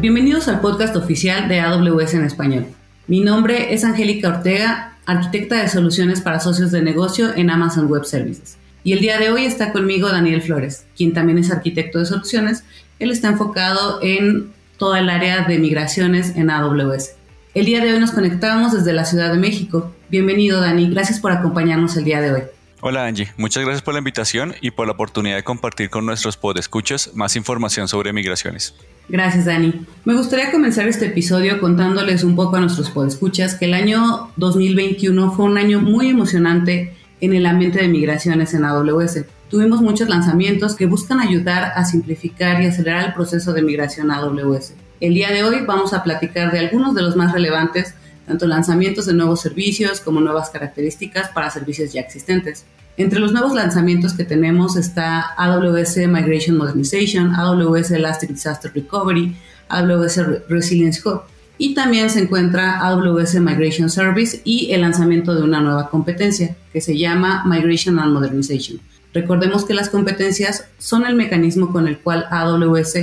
Bienvenidos al podcast oficial de AWS en español. Mi nombre es Angélica Ortega, arquitecta de soluciones para socios de negocio en Amazon Web Services. Y el día de hoy está conmigo Daniel Flores, quien también es arquitecto de soluciones. Él está enfocado en toda el área de migraciones en AWS. El día de hoy nos conectamos desde la Ciudad de México. Bienvenido Dani, gracias por acompañarnos el día de hoy. Hola Angie, muchas gracias por la invitación y por la oportunidad de compartir con nuestros podescuchas más información sobre migraciones. Gracias Dani. Me gustaría comenzar este episodio contándoles un poco a nuestros podescuchas que el año 2021 fue un año muy emocionante en el ambiente de migraciones en AWS. Tuvimos muchos lanzamientos que buscan ayudar a simplificar y acelerar el proceso de migración a AWS. El día de hoy vamos a platicar de algunos de los más relevantes, tanto lanzamientos de nuevos servicios como nuevas características para servicios ya existentes. Entre los nuevos lanzamientos que tenemos está AWS Migration Modernization, AWS Elastic Disaster Recovery, AWS Resilience Hub y también se encuentra AWS Migration Service y el lanzamiento de una nueva competencia que se llama Migration and Modernization. Recordemos que las competencias son el mecanismo con el cual AWS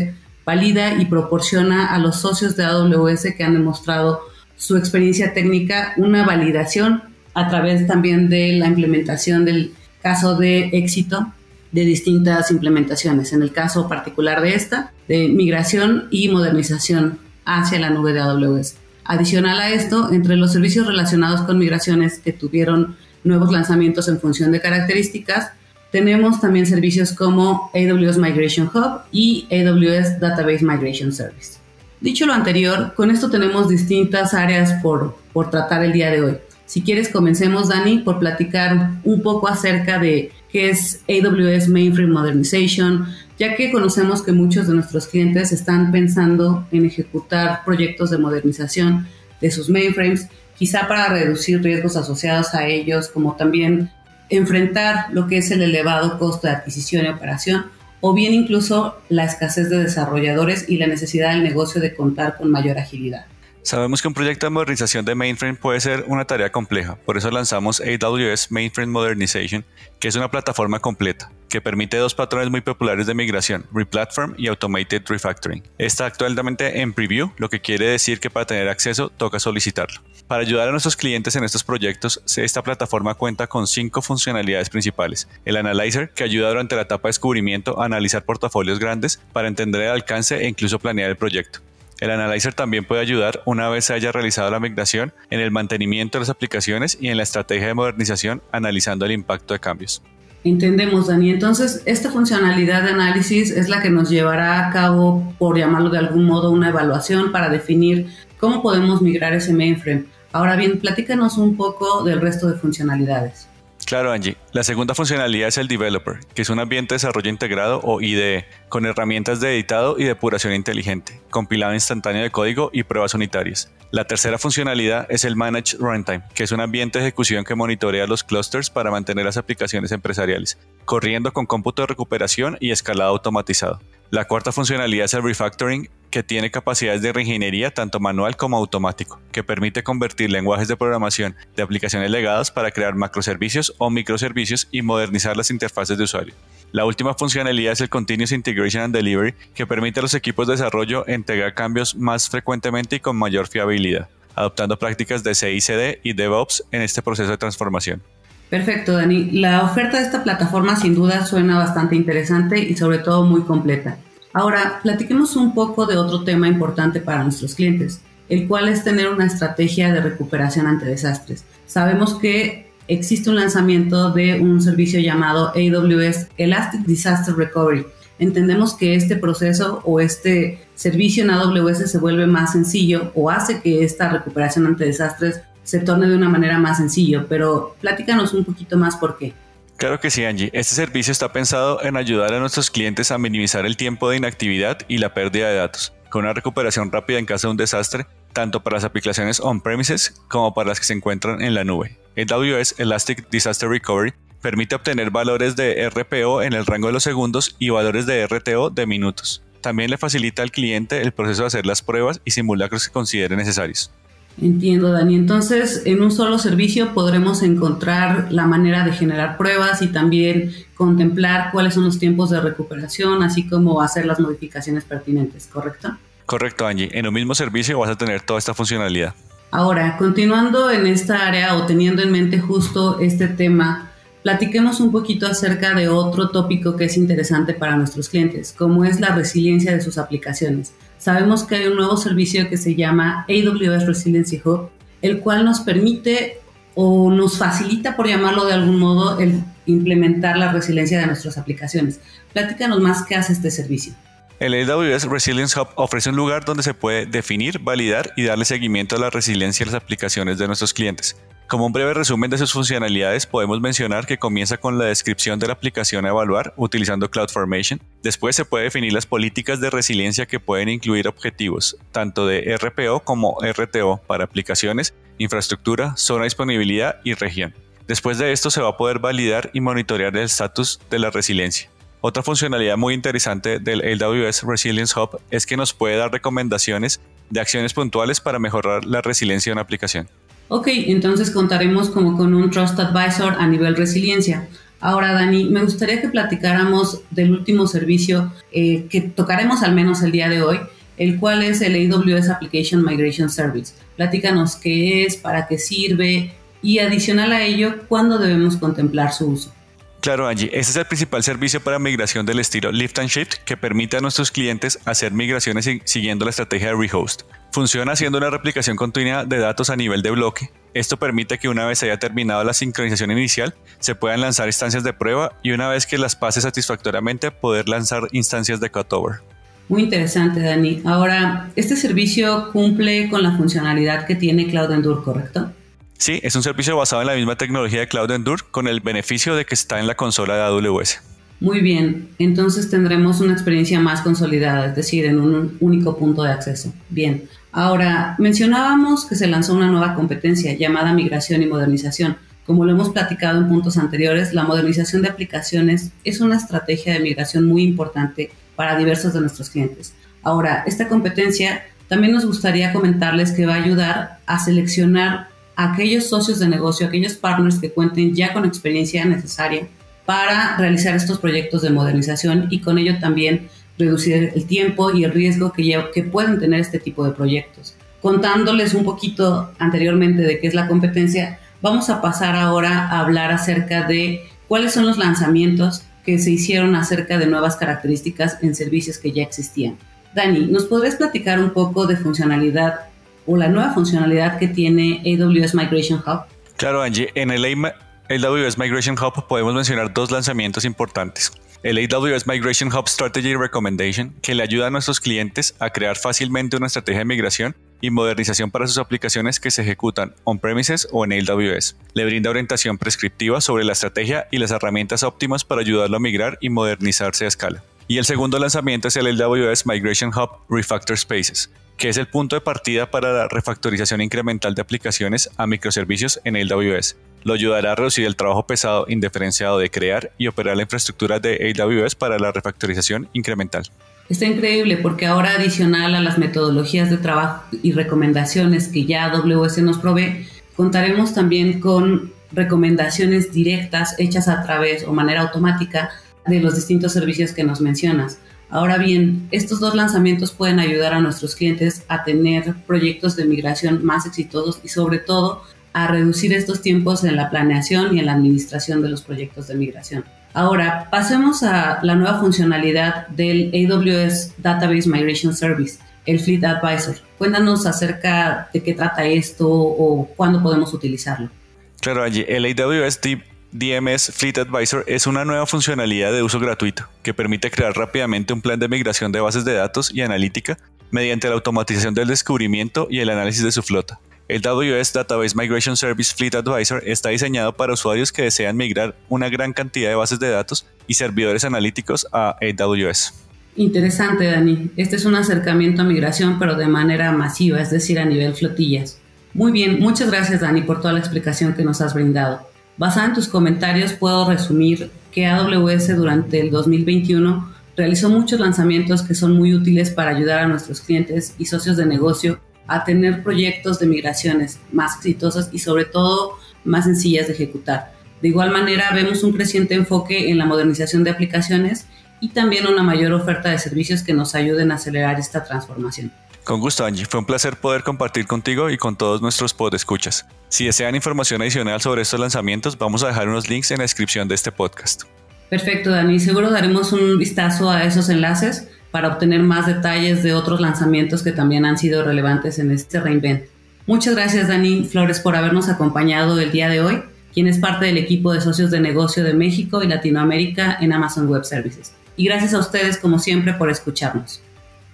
valida y proporciona a los socios de AWS que han demostrado su experiencia técnica una validación a través también de la implementación del caso de éxito de distintas implementaciones. En el caso particular de esta, de migración y modernización hacia la nube de AWS. Adicional a esto, entre los servicios relacionados con migraciones que tuvieron nuevos lanzamientos en función de características, tenemos también servicios como AWS Migration Hub y AWS Database Migration Service. Dicho lo anterior, con esto tenemos distintas áreas por, por tratar el día de hoy. Si quieres, comencemos, Dani, por platicar un poco acerca de qué es AWS Mainframe Modernization, ya que conocemos que muchos de nuestros clientes están pensando en ejecutar proyectos de modernización de sus mainframes, quizá para reducir riesgos asociados a ellos, como también enfrentar lo que es el elevado costo de adquisición y operación, o bien incluso la escasez de desarrolladores y la necesidad del negocio de contar con mayor agilidad. Sabemos que un proyecto de modernización de mainframe puede ser una tarea compleja, por eso lanzamos AWS Mainframe Modernization, que es una plataforma completa que permite dos patrones muy populares de migración, Replatform y Automated Refactoring. Está actualmente en preview, lo que quiere decir que para tener acceso toca solicitarlo. Para ayudar a nuestros clientes en estos proyectos, esta plataforma cuenta con cinco funcionalidades principales. El Analyzer, que ayuda durante la etapa de descubrimiento a analizar portafolios grandes para entender el alcance e incluso planear el proyecto. El Analyzer también puede ayudar, una vez se haya realizado la migración, en el mantenimiento de las aplicaciones y en la estrategia de modernización, analizando el impacto de cambios. Entendemos, Dani. Entonces, esta funcionalidad de análisis es la que nos llevará a cabo, por llamarlo de algún modo, una evaluación para definir cómo podemos migrar ese mainframe. Ahora bien, platícanos un poco del resto de funcionalidades. Claro, Angie. La segunda funcionalidad es el Developer, que es un ambiente de desarrollo integrado o IDE, con herramientas de editado y depuración inteligente, compilado instantáneo de código y pruebas unitarias. La tercera funcionalidad es el Managed Runtime, que es un ambiente de ejecución que monitorea los clusters para mantener las aplicaciones empresariales, corriendo con cómputo de recuperación y escalado automatizado. La cuarta funcionalidad es el Refactoring, que tiene capacidades de reingeniería tanto manual como automático, que permite convertir lenguajes de programación de aplicaciones legadas para crear macroservicios o microservicios y modernizar las interfaces de usuario. La última funcionalidad es el Continuous Integration and Delivery, que permite a los equipos de desarrollo integrar cambios más frecuentemente y con mayor fiabilidad, adoptando prácticas de CICD y DevOps en este proceso de transformación. Perfecto, Dani. La oferta de esta plataforma sin duda suena bastante interesante y sobre todo muy completa. Ahora, platiquemos un poco de otro tema importante para nuestros clientes, el cual es tener una estrategia de recuperación ante desastres. Sabemos que existe un lanzamiento de un servicio llamado AWS Elastic Disaster Recovery. Entendemos que este proceso o este servicio en AWS se vuelve más sencillo o hace que esta recuperación ante desastres se torne de una manera más sencillo, pero platícanos un poquito más por qué. Claro que sí, Angie. Este servicio está pensado en ayudar a nuestros clientes a minimizar el tiempo de inactividad y la pérdida de datos, con una recuperación rápida en caso de un desastre, tanto para las aplicaciones on-premises como para las que se encuentran en la nube. AWS Elastic Disaster Recovery permite obtener valores de RPO en el rango de los segundos y valores de RTO de minutos. También le facilita al cliente el proceso de hacer las pruebas y simulacros que considere necesarios. Entiendo, Dani. Entonces, en un solo servicio podremos encontrar la manera de generar pruebas y también contemplar cuáles son los tiempos de recuperación, así como hacer las modificaciones pertinentes, ¿correcto? Correcto, Angie. En un mismo servicio vas a tener toda esta funcionalidad. Ahora, continuando en esta área o teniendo en mente justo este tema, platiquemos un poquito acerca de otro tópico que es interesante para nuestros clientes, como es la resiliencia de sus aplicaciones. Sabemos que hay un nuevo servicio que se llama AWS Resiliency Hub, el cual nos permite o nos facilita, por llamarlo de algún modo, el implementar la resiliencia de nuestras aplicaciones. Platícanos más qué hace este servicio. El AWS Resilience Hub ofrece un lugar donde se puede definir, validar y darle seguimiento a la resiliencia de las aplicaciones de nuestros clientes. Como un breve resumen de sus funcionalidades, podemos mencionar que comienza con la descripción de la aplicación a evaluar utilizando CloudFormation. Después se puede definir las políticas de resiliencia que pueden incluir objetivos, tanto de RPO como RTO para aplicaciones, infraestructura, zona de disponibilidad y región. Después de esto se va a poder validar y monitorear el estatus de la resiliencia. Otra funcionalidad muy interesante del AWS Resilience Hub es que nos puede dar recomendaciones de acciones puntuales para mejorar la resiliencia de una aplicación. Ok, entonces contaremos como con un Trust Advisor a nivel resiliencia. Ahora, Dani, me gustaría que platicáramos del último servicio eh, que tocaremos al menos el día de hoy, el cual es el AWS Application Migration Service. Platícanos qué es, para qué sirve y adicional a ello, cuándo debemos contemplar su uso. Claro, Angie, este es el principal servicio para migración del estilo Lift and Shift que permite a nuestros clientes hacer migraciones siguiendo la estrategia de rehost. Funciona haciendo una replicación continua de datos a nivel de bloque. Esto permite que una vez haya terminado la sincronización inicial, se puedan lanzar instancias de prueba y una vez que las pase satisfactoriamente, poder lanzar instancias de cutover. Muy interesante, Dani. Ahora, este servicio cumple con la funcionalidad que tiene Cloud Endure, ¿correcto? Sí, es un servicio basado en la misma tecnología de Cloud Endure con el beneficio de que está en la consola de AWS. Muy bien, entonces tendremos una experiencia más consolidada, es decir, en un único punto de acceso. Bien, ahora mencionábamos que se lanzó una nueva competencia llamada migración y modernización. Como lo hemos platicado en puntos anteriores, la modernización de aplicaciones es una estrategia de migración muy importante para diversos de nuestros clientes. Ahora, esta competencia también nos gustaría comentarles que va a ayudar a seleccionar aquellos socios de negocio, aquellos partners que cuenten ya con experiencia necesaria para realizar estos proyectos de modernización y con ello también reducir el tiempo y el riesgo que, que pueden tener este tipo de proyectos. Contándoles un poquito anteriormente de qué es la competencia, vamos a pasar ahora a hablar acerca de cuáles son los lanzamientos que se hicieron acerca de nuevas características en servicios que ya existían. Dani, ¿nos podrías platicar un poco de funcionalidad o la nueva funcionalidad que tiene AWS Migration Hub? Claro, Angie, en el AWS Migration Hub podemos mencionar dos lanzamientos importantes. El AWS Migration Hub Strategy Recommendation, que le ayuda a nuestros clientes a crear fácilmente una estrategia de migración y modernización para sus aplicaciones que se ejecutan on-premises o en AWS. Le brinda orientación prescriptiva sobre la estrategia y las herramientas óptimas para ayudarlo a migrar y modernizarse a escala. Y el segundo lanzamiento es el AWS Migration Hub Refactor Spaces, que es el punto de partida para la refactorización incremental de aplicaciones a microservicios en AWS. Lo ayudará a reducir el trabajo pesado indiferenciado de crear y operar la infraestructura de AWS para la refactorización incremental. Está increíble porque ahora adicional a las metodologías de trabajo y recomendaciones que ya AWS nos provee, contaremos también con recomendaciones directas hechas a través o manera automática de los distintos servicios que nos mencionas. Ahora bien, estos dos lanzamientos pueden ayudar a nuestros clientes a tener proyectos de migración más exitosos y sobre todo a reducir estos tiempos en la planeación y en la administración de los proyectos de migración. Ahora, pasemos a la nueva funcionalidad del AWS Database Migration Service, el Fleet Advisor. Cuéntanos acerca de qué trata esto o cuándo podemos utilizarlo. Claro, el AWS DMS Fleet Advisor es una nueva funcionalidad de uso gratuito que permite crear rápidamente un plan de migración de bases de datos y analítica mediante la automatización del descubrimiento y el análisis de su flota. El AWS Database Migration Service Fleet Advisor está diseñado para usuarios que desean migrar una gran cantidad de bases de datos y servidores analíticos a AWS. Interesante, Dani. Este es un acercamiento a migración, pero de manera masiva, es decir, a nivel flotillas. Muy bien, muchas gracias, Dani, por toda la explicación que nos has brindado. Basada en tus comentarios, puedo resumir que AWS durante el 2021 realizó muchos lanzamientos que son muy útiles para ayudar a nuestros clientes y socios de negocio a tener proyectos de migraciones más exitosos y sobre todo más sencillas de ejecutar. De igual manera, vemos un creciente enfoque en la modernización de aplicaciones y también una mayor oferta de servicios que nos ayuden a acelerar esta transformación. Con gusto, Angie. Fue un placer poder compartir contigo y con todos nuestros podescuchas. Si desean información adicional sobre estos lanzamientos, vamos a dejar unos links en la descripción de este podcast. Perfecto, Dani. Seguro daremos un vistazo a esos enlaces para obtener más detalles de otros lanzamientos que también han sido relevantes en este reinvent. Muchas gracias, Dani Flores, por habernos acompañado el día de hoy, quien es parte del equipo de socios de negocio de México y Latinoamérica en Amazon Web Services. Y gracias a ustedes, como siempre, por escucharnos.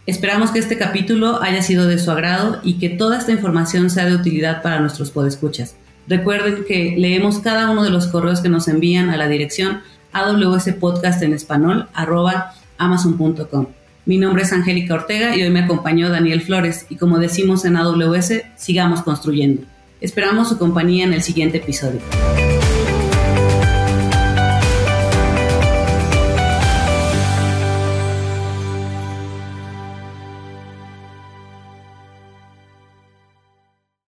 Esperamos que este capítulo haya sido de su agrado y que toda esta información sea de utilidad para nuestros podescuchas. Recuerden que leemos cada uno de los correos que nos envían a la dirección awspodcast en español amazon.com. Mi nombre es Angélica Ortega y hoy me acompañó Daniel Flores y como decimos en AWS, sigamos construyendo. Esperamos su compañía en el siguiente episodio.